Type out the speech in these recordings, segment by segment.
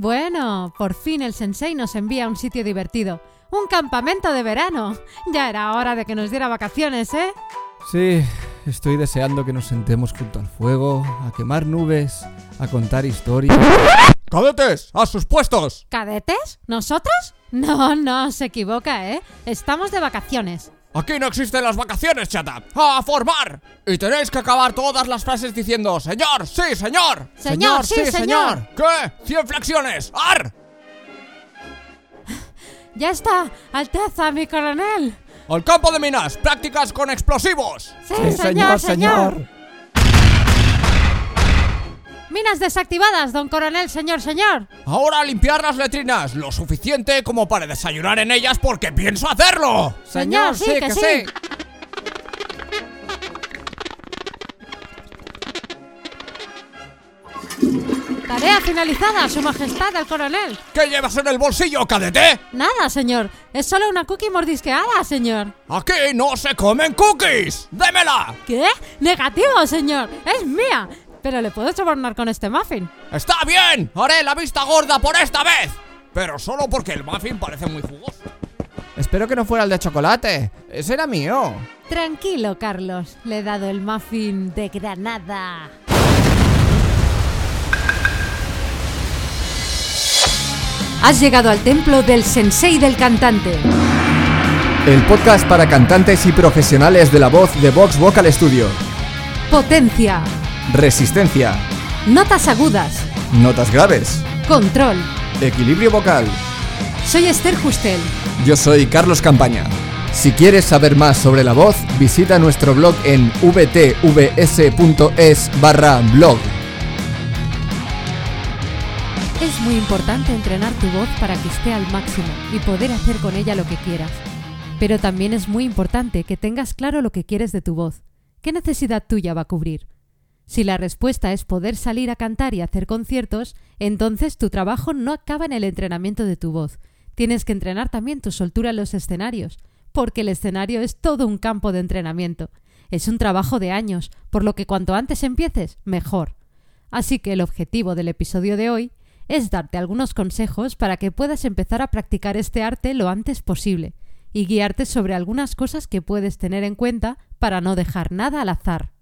Bueno, por fin el sensei nos envía a un sitio divertido. Un campamento de verano. Ya era hora de que nos diera vacaciones, ¿eh? Sí, estoy deseando que nos sentemos junto al fuego, a quemar nubes, a contar historias. ¡Cadetes! ¡A sus puestos! ¿Cadetes? ¿Nosotros? No, no, se equivoca, ¿eh? Estamos de vacaciones. Aquí no existen las vacaciones, chata. ¡A formar! Y tenéis que acabar todas las frases diciendo Señor, sí, señor. Señor, sí, señor. ¿Qué? ¡Cien flexiones! ¡Ar! Ya está, Alteza, mi coronel. ¡Al campo de minas! ¡Prácticas con explosivos! Sí, señor, señor. Minas desactivadas, don coronel, señor, señor. Ahora a limpiar las letrinas, lo suficiente como para desayunar en ellas porque pienso hacerlo. Señor, sí, que sí. Tarea finalizada, su majestad, el coronel. ¿Qué llevas en el bolsillo, cadete? Nada, señor. Es solo una cookie mordisqueada, señor. Aquí no se comen cookies. ¡Démela! ¿Qué? Negativo, señor. Es mía. Pero le puedo sobornar con este muffin. ¡Está bien! Haré la vista gorda por esta vez. Pero solo porque el muffin parece muy jugoso. Espero que no fuera el de chocolate. Ese era mío. Tranquilo, Carlos. Le he dado el muffin de Granada. Has llegado al templo del sensei del cantante. El podcast para cantantes y profesionales de la voz de Vox Vocal Studio. Potencia. Resistencia. Notas agudas. Notas graves. Control. Equilibrio vocal. Soy Esther Justel. Yo soy Carlos Campaña. Si quieres saber más sobre la voz, visita nuestro blog en vtvs.es barra blog. Es muy importante entrenar tu voz para que esté al máximo y poder hacer con ella lo que quieras. Pero también es muy importante que tengas claro lo que quieres de tu voz. ¿Qué necesidad tuya va a cubrir? Si la respuesta es poder salir a cantar y hacer conciertos, entonces tu trabajo no acaba en el entrenamiento de tu voz. Tienes que entrenar también tu soltura en los escenarios, porque el escenario es todo un campo de entrenamiento. Es un trabajo de años, por lo que cuanto antes empieces, mejor. Así que el objetivo del episodio de hoy es darte algunos consejos para que puedas empezar a practicar este arte lo antes posible y guiarte sobre algunas cosas que puedes tener en cuenta para no dejar nada al azar.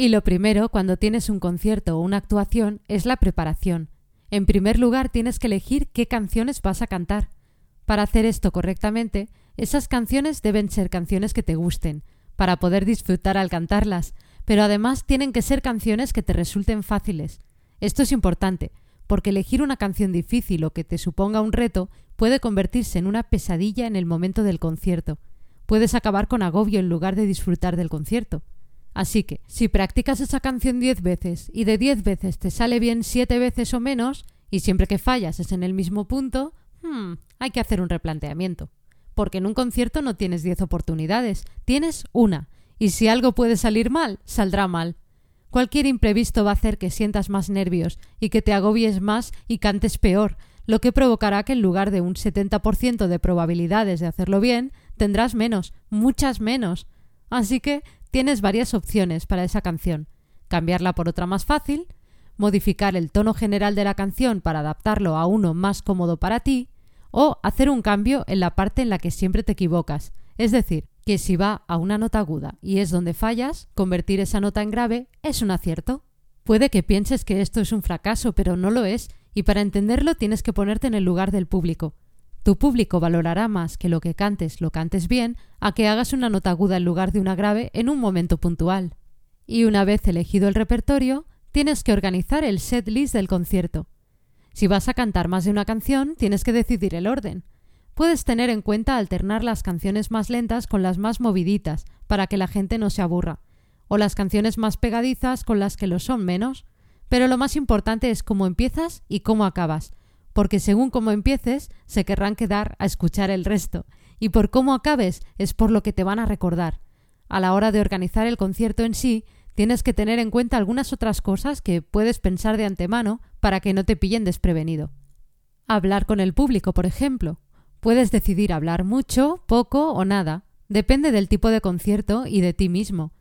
Y lo primero, cuando tienes un concierto o una actuación, es la preparación. En primer lugar, tienes que elegir qué canciones vas a cantar. Para hacer esto correctamente, esas canciones deben ser canciones que te gusten, para poder disfrutar al cantarlas, pero además tienen que ser canciones que te resulten fáciles. Esto es importante, porque elegir una canción difícil o que te suponga un reto puede convertirse en una pesadilla en el momento del concierto. Puedes acabar con agobio en lugar de disfrutar del concierto. Así que, si practicas esa canción diez veces y de diez veces te sale bien siete veces o menos, y siempre que fallas es en el mismo punto, hmm, hay que hacer un replanteamiento. Porque en un concierto no tienes diez oportunidades, tienes una, y si algo puede salir mal, saldrá mal. Cualquier imprevisto va a hacer que sientas más nervios y que te agobies más y cantes peor, lo que provocará que en lugar de un 70% de probabilidades de hacerlo bien, tendrás menos, muchas menos. Así que tienes varias opciones para esa canción. Cambiarla por otra más fácil, modificar el tono general de la canción para adaptarlo a uno más cómodo para ti, o hacer un cambio en la parte en la que siempre te equivocas, es decir, que si va a una nota aguda y es donde fallas, convertir esa nota en grave es un acierto. Puede que pienses que esto es un fracaso, pero no lo es, y para entenderlo tienes que ponerte en el lugar del público. Tu público valorará más que lo que cantes lo cantes bien a que hagas una nota aguda en lugar de una grave en un momento puntual. Y una vez elegido el repertorio, tienes que organizar el set list del concierto. Si vas a cantar más de una canción, tienes que decidir el orden. Puedes tener en cuenta alternar las canciones más lentas con las más moviditas, para que la gente no se aburra, o las canciones más pegadizas con las que lo son menos. Pero lo más importante es cómo empiezas y cómo acabas, porque según cómo empieces, se querrán quedar a escuchar el resto, y por cómo acabes es por lo que te van a recordar. A la hora de organizar el concierto en sí, tienes que tener en cuenta algunas otras cosas que puedes pensar de antemano para que no te pillen desprevenido. Hablar con el público, por ejemplo. Puedes decidir hablar mucho, poco o nada. Depende del tipo de concierto y de ti mismo.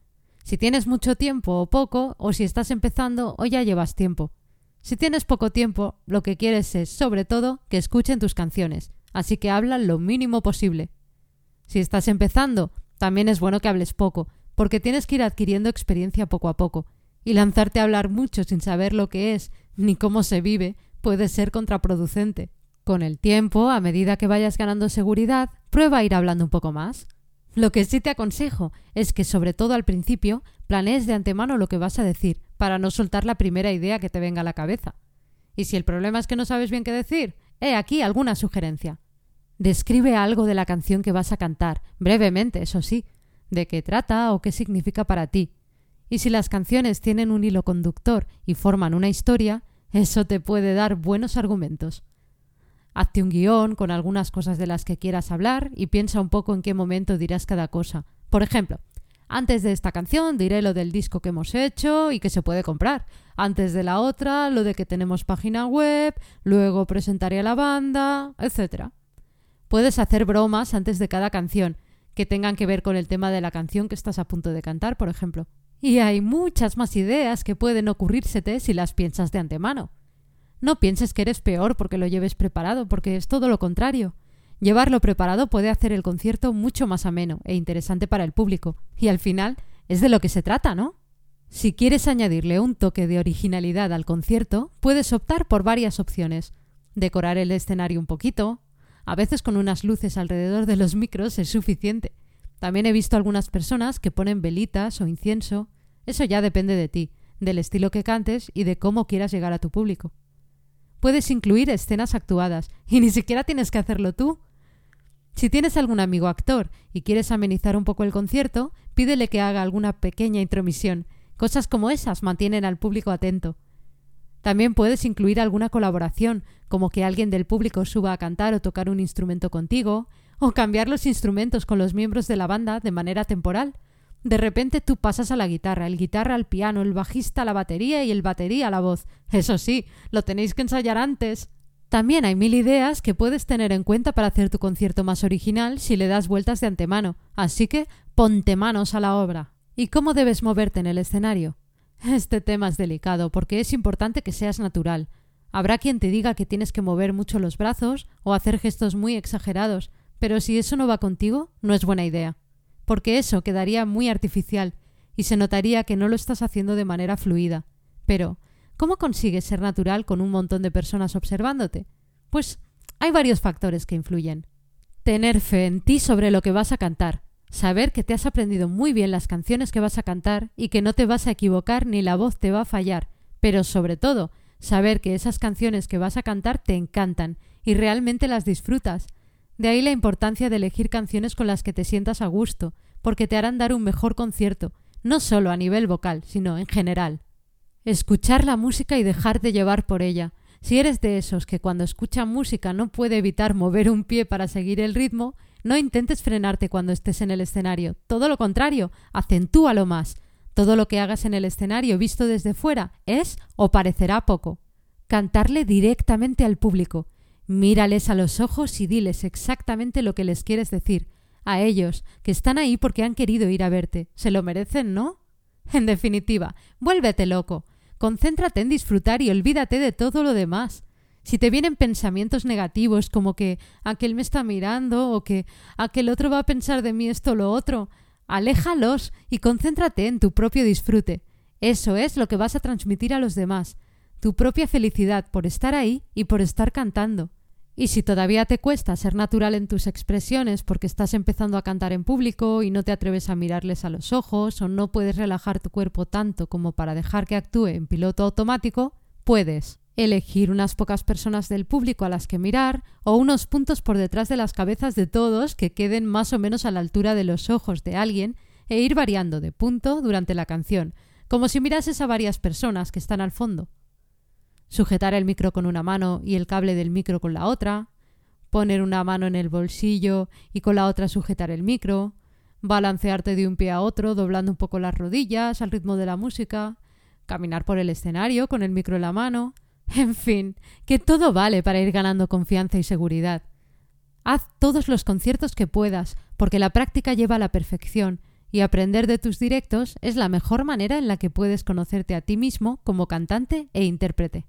Si tienes mucho tiempo o poco, o si estás empezando o ya llevas tiempo. Si tienes poco tiempo, lo que quieres es, sobre todo, que escuchen tus canciones, así que habla lo mínimo posible. Si estás empezando, también es bueno que hables poco, porque tienes que ir adquiriendo experiencia poco a poco, y lanzarte a hablar mucho sin saber lo que es ni cómo se vive puede ser contraproducente. Con el tiempo, a medida que vayas ganando seguridad, prueba a ir hablando un poco más. Lo que sí te aconsejo es que, sobre todo al principio, planees de antemano lo que vas a decir, para no soltar la primera idea que te venga a la cabeza. Y si el problema es que no sabes bien qué decir, he aquí alguna sugerencia. Describe algo de la canción que vas a cantar, brevemente, eso sí, de qué trata o qué significa para ti. Y si las canciones tienen un hilo conductor y forman una historia, eso te puede dar buenos argumentos. Hazte un guion con algunas cosas de las que quieras hablar y piensa un poco en qué momento dirás cada cosa. Por ejemplo, antes de esta canción diré lo del disco que hemos hecho y que se puede comprar. Antes de la otra, lo de que tenemos página web, luego presentaré a la banda, etc. Puedes hacer bromas antes de cada canción, que tengan que ver con el tema de la canción que estás a punto de cantar, por ejemplo. Y hay muchas más ideas que pueden ocurrírsete si las piensas de antemano. No pienses que eres peor porque lo lleves preparado, porque es todo lo contrario. Llevarlo preparado puede hacer el concierto mucho más ameno e interesante para el público, y al final es de lo que se trata, ¿no? Si quieres añadirle un toque de originalidad al concierto, puedes optar por varias opciones. Decorar el escenario un poquito, a veces con unas luces alrededor de los micros es suficiente. También he visto algunas personas que ponen velitas o incienso. Eso ya depende de ti, del estilo que cantes y de cómo quieras llegar a tu público. Puedes incluir escenas actuadas, y ni siquiera tienes que hacerlo tú. Si tienes algún amigo actor y quieres amenizar un poco el concierto, pídele que haga alguna pequeña intromisión. Cosas como esas mantienen al público atento. También puedes incluir alguna colaboración, como que alguien del público suba a cantar o tocar un instrumento contigo, o cambiar los instrumentos con los miembros de la banda de manera temporal. De repente tú pasas a la guitarra, el guitarra al piano, el bajista a la batería y el batería a la voz. Eso sí, lo tenéis que ensayar antes. También hay mil ideas que puedes tener en cuenta para hacer tu concierto más original si le das vueltas de antemano, así que ponte manos a la obra. ¿Y cómo debes moverte en el escenario? Este tema es delicado porque es importante que seas natural. Habrá quien te diga que tienes que mover mucho los brazos o hacer gestos muy exagerados, pero si eso no va contigo, no es buena idea porque eso quedaría muy artificial y se notaría que no lo estás haciendo de manera fluida. Pero, ¿cómo consigues ser natural con un montón de personas observándote? Pues hay varios factores que influyen. Tener fe en ti sobre lo que vas a cantar, saber que te has aprendido muy bien las canciones que vas a cantar y que no te vas a equivocar ni la voz te va a fallar, pero sobre todo, saber que esas canciones que vas a cantar te encantan y realmente las disfrutas, de ahí la importancia de elegir canciones con las que te sientas a gusto, porque te harán dar un mejor concierto, no solo a nivel vocal, sino en general. Escuchar la música y dejarte llevar por ella. Si eres de esos que cuando escucha música no puede evitar mover un pie para seguir el ritmo, no intentes frenarte cuando estés en el escenario. Todo lo contrario, acentúalo más. Todo lo que hagas en el escenario visto desde fuera es o parecerá poco. Cantarle directamente al público. Mírales a los ojos y diles exactamente lo que les quieres decir. A ellos, que están ahí porque han querido ir a verte. Se lo merecen, ¿no? En definitiva, vuélvete loco. Concéntrate en disfrutar y olvídate de todo lo demás. Si te vienen pensamientos negativos como que aquel me está mirando o que aquel otro va a pensar de mí esto o lo otro, aléjalos y concéntrate en tu propio disfrute. Eso es lo que vas a transmitir a los demás, tu propia felicidad por estar ahí y por estar cantando. Y si todavía te cuesta ser natural en tus expresiones porque estás empezando a cantar en público y no te atreves a mirarles a los ojos o no puedes relajar tu cuerpo tanto como para dejar que actúe en piloto automático, puedes elegir unas pocas personas del público a las que mirar o unos puntos por detrás de las cabezas de todos que queden más o menos a la altura de los ojos de alguien e ir variando de punto durante la canción, como si mirases a varias personas que están al fondo sujetar el micro con una mano y el cable del micro con la otra, poner una mano en el bolsillo y con la otra sujetar el micro, balancearte de un pie a otro doblando un poco las rodillas al ritmo de la música, caminar por el escenario con el micro en la mano, en fin, que todo vale para ir ganando confianza y seguridad. Haz todos los conciertos que puedas, porque la práctica lleva a la perfección, y aprender de tus directos es la mejor manera en la que puedes conocerte a ti mismo como cantante e intérprete.